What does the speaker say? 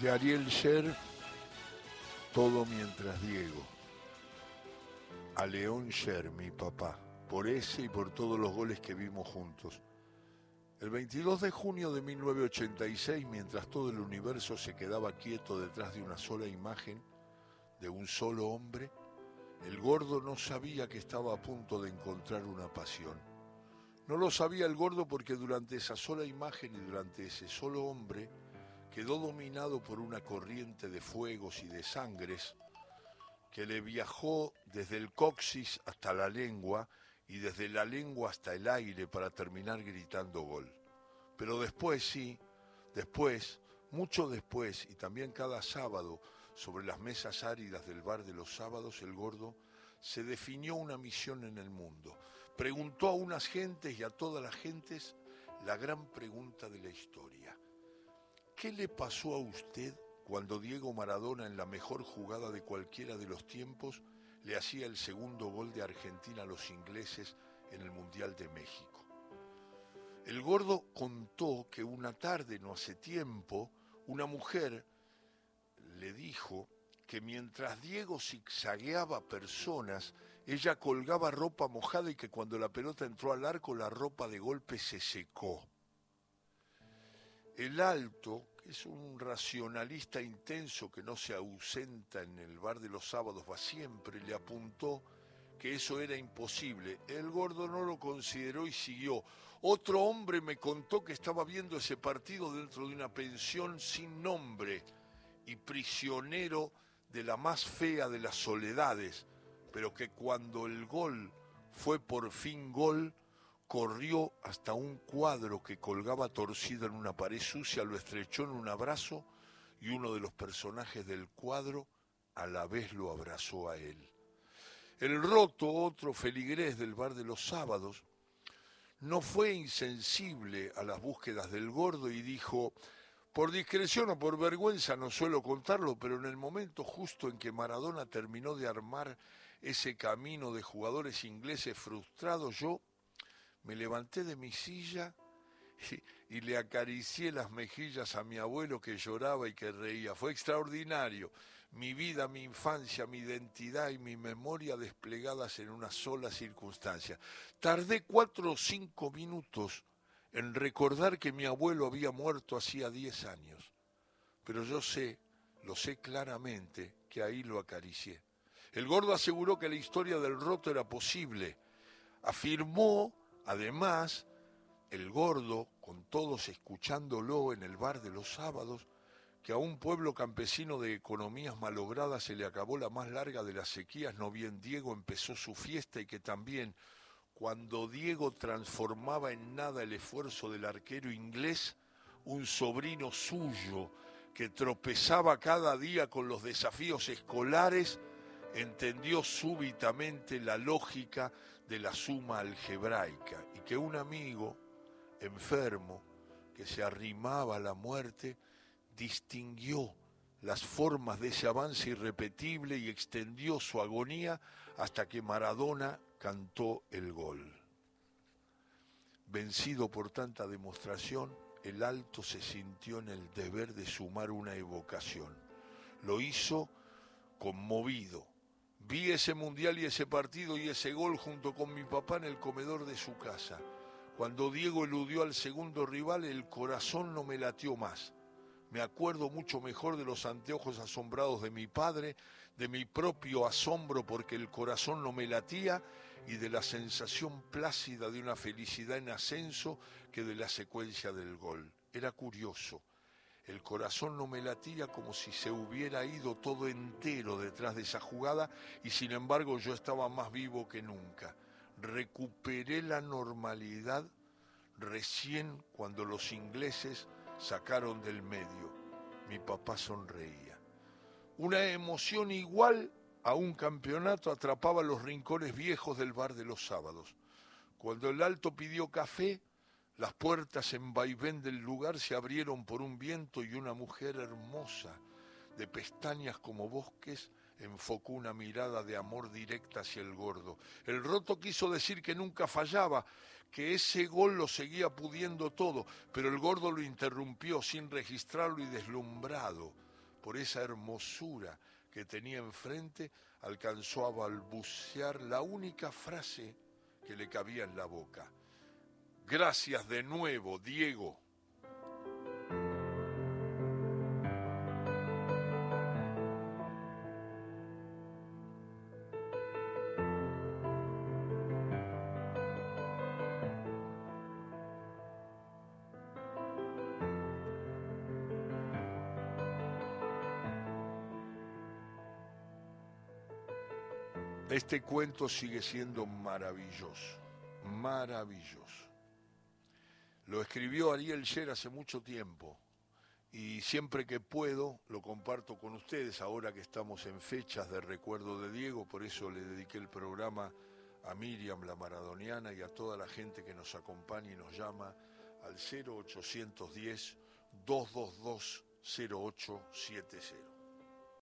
de Ariel Sher, todo mientras Diego. A León Sher, mi papá, por ese y por todos los goles que vimos juntos. El 22 de junio de 1986, mientras todo el universo se quedaba quieto detrás de una sola imagen, de un solo hombre, el gordo no sabía que estaba a punto de encontrar una pasión. No lo sabía el gordo porque durante esa sola imagen y durante ese solo hombre quedó dominado por una corriente de fuegos y de sangres que le viajó desde el coxis hasta la lengua y desde la lengua hasta el aire para terminar gritando gol. Pero después sí, después, mucho después y también cada sábado sobre las mesas áridas del bar de los sábados, el gordo se definió una misión en el mundo. Preguntó a unas gentes y a todas las gentes la gran pregunta de la historia. ¿Qué le pasó a usted cuando Diego Maradona en la mejor jugada de cualquiera de los tiempos le hacía el segundo gol de Argentina a los ingleses en el Mundial de México? El gordo contó que una tarde, no hace tiempo, una mujer le dijo que mientras Diego zigzagueaba personas, ella colgaba ropa mojada y que cuando la pelota entró al arco la ropa de golpe se secó. El alto, que es un racionalista intenso que no se ausenta en el bar de los sábados, va siempre, le apuntó que eso era imposible. El gordo no lo consideró y siguió. Otro hombre me contó que estaba viendo ese partido dentro de una pensión sin nombre y prisionero de la más fea de las soledades, pero que cuando el gol fue por fin gol, corrió hasta un cuadro que colgaba torcido en una pared sucia, lo estrechó en un abrazo y uno de los personajes del cuadro a la vez lo abrazó a él. El roto, otro feligrés del bar de los sábados, no fue insensible a las búsquedas del gordo y dijo, por discreción o por vergüenza no suelo contarlo, pero en el momento justo en que Maradona terminó de armar ese camino de jugadores ingleses frustrados, yo me levanté de mi silla y, le acaricié las mejillas a mi abuelo que lloraba y que reía. Fue extraordinario. Mi vida, mi infancia, mi identidad y mi memoria desplegadas en una sola circunstancia. Tardé cuatro o cinco minutos en recordar que mi abuelo había muerto hacía diez años. Pero yo sé, lo sé claramente, que ahí lo acaricié. El gordo aseguró que la historia del roto era posible. Afirmó Además, el gordo, con todos escuchándolo en el bar de los sábados, que a un pueblo campesino de economías malogradas se le acabó la más larga de las sequías, no bien Diego empezó su fiesta y que también cuando Diego transformaba en nada el esfuerzo del arquero inglés, un sobrino suyo que tropezaba cada día con los desafíos escolares, entendió súbitamente la lógica de la suma algebraica y que un amigo enfermo que se arrimaba a la muerte distinguió las formas de ese avance irrepetible y extendió su agonía hasta que Maradona cantó el gol. Vencido por tanta demostración, el alto se sintió en el deber de sumar una evocación. Lo hizo conmovido, Vi ese mundial y ese partido y ese gol junto con mi papá en el comedor de su casa. Cuando Diego eludió al segundo rival, el corazón no me latió más. Me acuerdo mucho mejor de los anteojos asombrados de mi padre, de mi propio asombro porque el corazón no me latía y de la sensación plácida de una felicidad en ascenso que de la secuencia del gol. Era curioso el corazón no me latía como si se hubiera ido todo entero detrás de esa jugada y sin embargo yo estaba más vivo que nunca. Recuperé la normalidad recién cuando los ingleses sacaron del medio. Mi papá sonreía. Una emoción igual a un campeonato atrapaba los rincones viejos del bar de los sábados. Cuando el alto pidió café, las puertas en vaivén del lugar se abrieron por un viento y una mujer hermosa, de pestañas como bosques, enfocó una mirada de amor directa hacia el gordo. El roto quiso decir que nunca fallaba, que ese gol lo seguía pudiendo todo, pero el gordo lo interrumpió sin registrarlo y deslumbrado. por esa hermosura que tenía enfrente, alcanzó a balbucear la única frase que le cabía en la boca. Gracias de nuevo, Diego. Este cuento sigue siendo maravilloso, maravilloso. Lo escribió Ariel Sher hace mucho tiempo y siempre que puedo lo comparto con ustedes, ahora que estamos en fechas de recuerdo de Diego, por eso le dediqué el programa a Miriam, la maradoniana, y a toda la gente que nos acompaña y nos llama al 0810 222 0870.